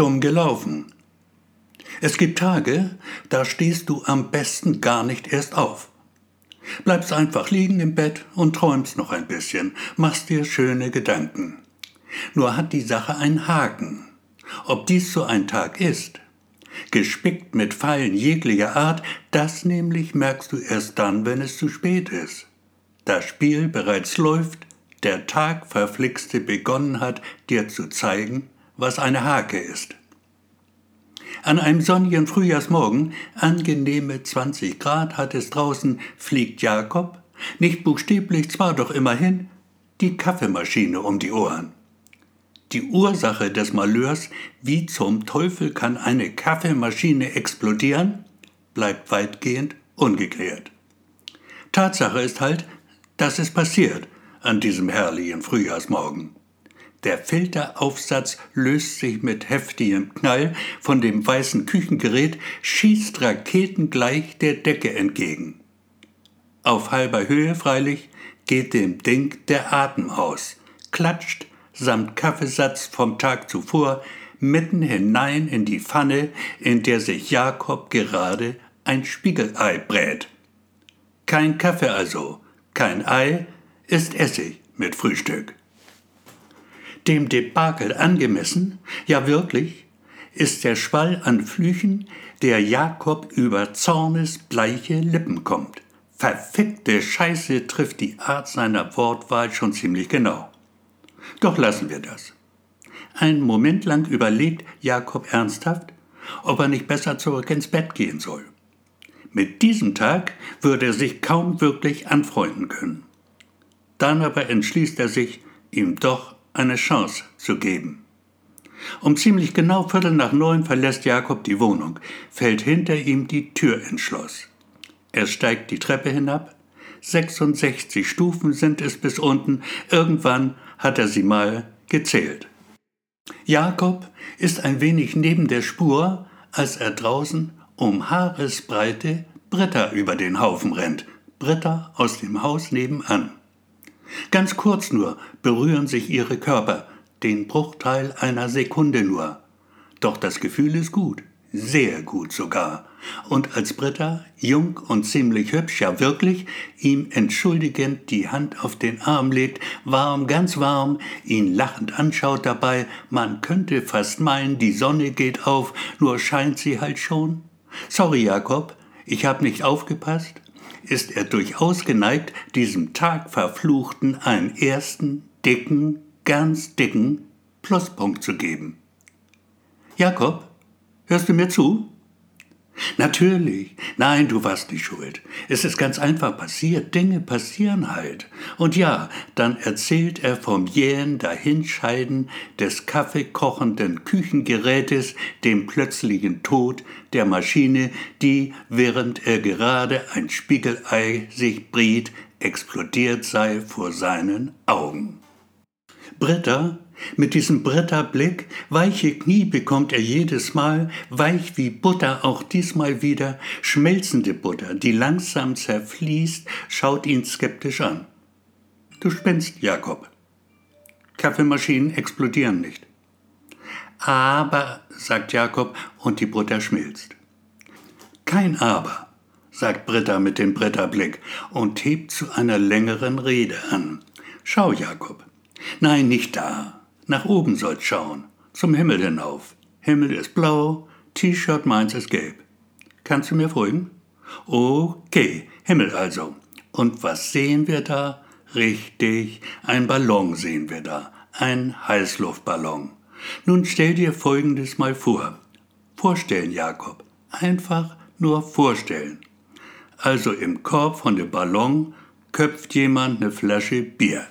Dumm gelaufen. Es gibt Tage, da stehst du am besten gar nicht erst auf. Bleibst einfach liegen im Bett und träumst noch ein bisschen, machst dir schöne Gedanken. Nur hat die Sache einen Haken. Ob dies so ein Tag ist, gespickt mit Fallen jeglicher Art, das nämlich merkst du erst dann, wenn es zu spät ist. Das Spiel bereits läuft, der Tag verflixte begonnen hat, dir zu zeigen, was eine Hake ist. An einem sonnigen Frühjahrsmorgen, angenehme 20 Grad hat es draußen, fliegt Jakob, nicht buchstäblich zwar doch immerhin, die Kaffeemaschine um die Ohren. Die Ursache des Malheurs, wie zum Teufel kann eine Kaffeemaschine explodieren, bleibt weitgehend ungeklärt. Tatsache ist halt, dass es passiert an diesem herrlichen Frühjahrsmorgen. Der Filteraufsatz löst sich mit heftigem Knall von dem weißen Küchengerät, schießt raketengleich der Decke entgegen. Auf halber Höhe freilich geht dem Ding der Atem aus, klatscht samt Kaffeesatz vom Tag zuvor mitten hinein in die Pfanne, in der sich Jakob gerade ein Spiegelei brät. Kein Kaffee also, kein Ei, ist Essig mit Frühstück dem Debakel angemessen, ja wirklich, ist der Schwall an Flüchen, der Jakob über zornesbleiche Lippen kommt. Verfickte Scheiße trifft die Art seiner Wortwahl schon ziemlich genau. Doch lassen wir das. Einen Moment lang überlegt Jakob ernsthaft, ob er nicht besser zurück ins Bett gehen soll. Mit diesem Tag würde er sich kaum wirklich anfreunden können. Dann aber entschließt er sich, ihm doch eine Chance zu geben. Um ziemlich genau Viertel nach neun verlässt Jakob die Wohnung, fällt hinter ihm die Tür ins Schloss. Er steigt die Treppe hinab, 66 Stufen sind es bis unten, irgendwann hat er sie mal gezählt. Jakob ist ein wenig neben der Spur, als er draußen um Haaresbreite Britta über den Haufen rennt, Britta aus dem Haus nebenan. Ganz kurz nur berühren sich ihre Körper, den Bruchteil einer Sekunde nur. Doch das Gefühl ist gut, sehr gut sogar. Und als Britta, jung und ziemlich hübsch, ja wirklich, ihm entschuldigend die Hand auf den Arm legt, warm, ganz warm, ihn lachend anschaut dabei, man könnte fast meinen, die Sonne geht auf, nur scheint sie halt schon. Sorry, Jakob, ich hab nicht aufgepasst, ist er durchaus geneigt, diesem Tagverfluchten einen ersten, dicken, ganz dicken Pluspunkt zu geben. Jakob, hörst du mir zu? Natürlich. Nein, du warst nicht schuld. Es ist ganz einfach passiert. Dinge passieren halt. Und ja, dann erzählt er vom jähen Dahinscheiden des kaffeekochenden Küchengerätes, dem plötzlichen Tod der Maschine, die, während er gerade ein Spiegelei sich briet, explodiert sei vor seinen Augen. Britta mit diesem Bretterblick, weiche Knie bekommt er jedes Mal, weich wie Butter auch diesmal wieder, schmelzende Butter, die langsam zerfließt, schaut ihn skeptisch an. Du spinnst, Jakob. Kaffeemaschinen explodieren nicht. Aber, sagt Jakob, und die Butter schmilzt. Kein Aber, sagt Britta mit dem Bretterblick und hebt zu einer längeren Rede an. Schau, Jakob. Nein, nicht da. Nach oben sollst schauen, zum Himmel hinauf. Himmel ist blau, T-Shirt meins ist gelb. Kannst du mir folgen? Okay, Himmel also. Und was sehen wir da? Richtig, ein Ballon sehen wir da. Ein Heißluftballon. Nun stell dir Folgendes mal vor. Vorstellen, Jakob. Einfach nur vorstellen. Also im Korb von dem Ballon köpft jemand eine Flasche Bier.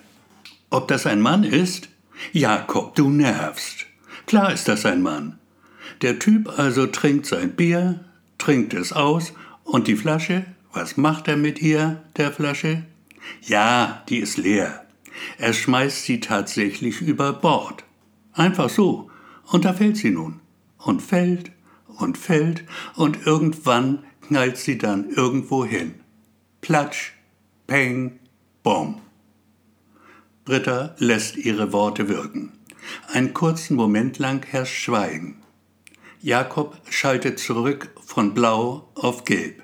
Ob das ein Mann ist? Jakob, du nervst. Klar ist das ein Mann. Der Typ also trinkt sein Bier, trinkt es aus und die Flasche, was macht er mit ihr, der Flasche? Ja, die ist leer. Er schmeißt sie tatsächlich über Bord. Einfach so. Und da fällt sie nun. Und fällt und fällt und irgendwann knallt sie dann irgendwo hin. Platsch, peng, bom. Britta lässt ihre Worte wirken. Einen kurzen Moment lang herrscht Schweigen. Jakob schaltet zurück von blau auf gelb.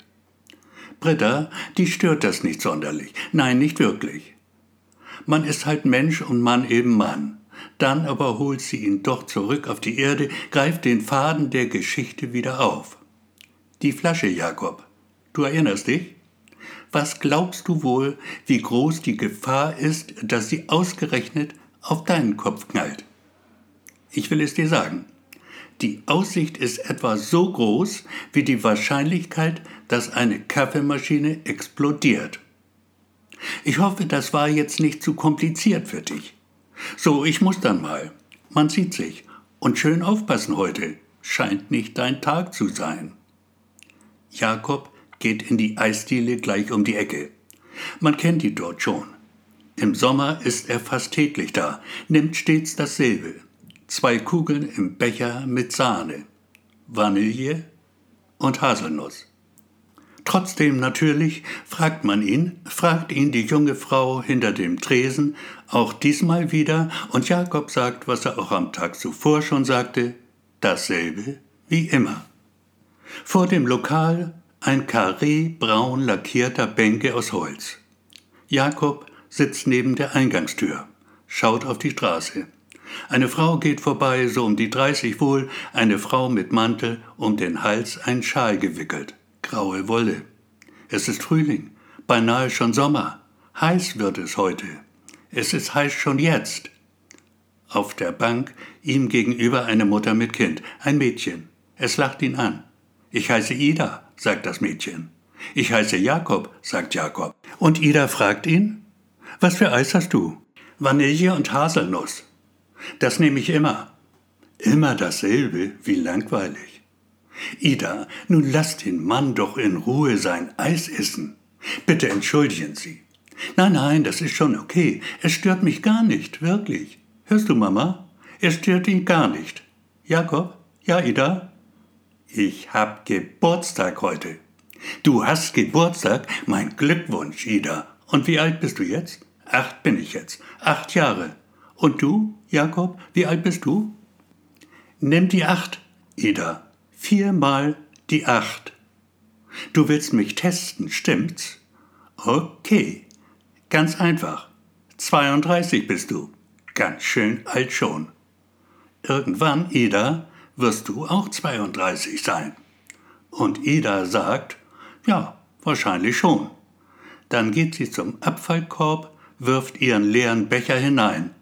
Britta, die stört das nicht sonderlich. Nein, nicht wirklich. Man ist halt Mensch und Mann eben Mann. Dann aber holt sie ihn doch zurück auf die Erde, greift den Faden der Geschichte wieder auf. Die Flasche, Jakob. Du erinnerst dich? Was glaubst du wohl, wie groß die Gefahr ist, dass sie ausgerechnet auf deinen Kopf knallt? Ich will es dir sagen. Die Aussicht ist etwa so groß wie die Wahrscheinlichkeit, dass eine Kaffeemaschine explodiert. Ich hoffe, das war jetzt nicht zu kompliziert für dich. So, ich muss dann mal. Man sieht sich. Und schön aufpassen heute. Scheint nicht dein Tag zu sein. Jakob geht in die Eisdiele gleich um die Ecke. Man kennt die dort schon. Im Sommer ist er fast täglich da, nimmt stets dasselbe. Zwei Kugeln im Becher mit Sahne, Vanille und Haselnuss. Trotzdem natürlich fragt man ihn, fragt ihn die junge Frau hinter dem Tresen, auch diesmal wieder, und Jakob sagt, was er auch am Tag zuvor schon sagte, dasselbe wie immer. Vor dem Lokal ein Karree braun lackierter Bänke aus Holz. Jakob sitzt neben der Eingangstür, schaut auf die Straße. Eine Frau geht vorbei, so um die 30 wohl, eine Frau mit Mantel, um den Hals ein Schal gewickelt, graue Wolle. Es ist Frühling, beinahe schon Sommer. Heiß wird es heute. Es ist heiß schon jetzt. Auf der Bank ihm gegenüber eine Mutter mit Kind, ein Mädchen. Es lacht ihn an. Ich heiße Ida, sagt das Mädchen. Ich heiße Jakob, sagt Jakob. Und Ida fragt ihn, was für Eis hast du? Vanille und Haselnuss. Das nehme ich immer. Immer dasselbe, wie langweilig. Ida, nun lass den Mann doch in Ruhe sein Eis essen. Bitte entschuldigen Sie. Nein, nein, das ist schon okay. Es stört mich gar nicht, wirklich. Hörst du, Mama? Es stört ihn gar nicht. Jakob? Ja, Ida? Ich hab Geburtstag heute. Du hast Geburtstag? Mein Glückwunsch, Ida. Und wie alt bist du jetzt? Acht bin ich jetzt. Acht Jahre. Und du, Jakob, wie alt bist du? Nimm die acht, Ida. Viermal die acht. Du willst mich testen, stimmt's? Okay. Ganz einfach. 32 bist du. Ganz schön alt schon. Irgendwann, Ida, wirst du auch 32 sein. Und Ida sagt, ja, wahrscheinlich schon. Dann geht sie zum Abfallkorb, wirft ihren leeren Becher hinein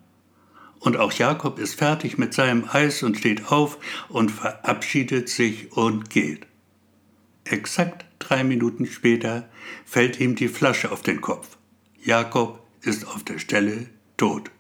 und auch Jakob ist fertig mit seinem Eis und steht auf und verabschiedet sich und geht. Exakt drei Minuten später fällt ihm die Flasche auf den Kopf. Jakob ist auf der Stelle tot.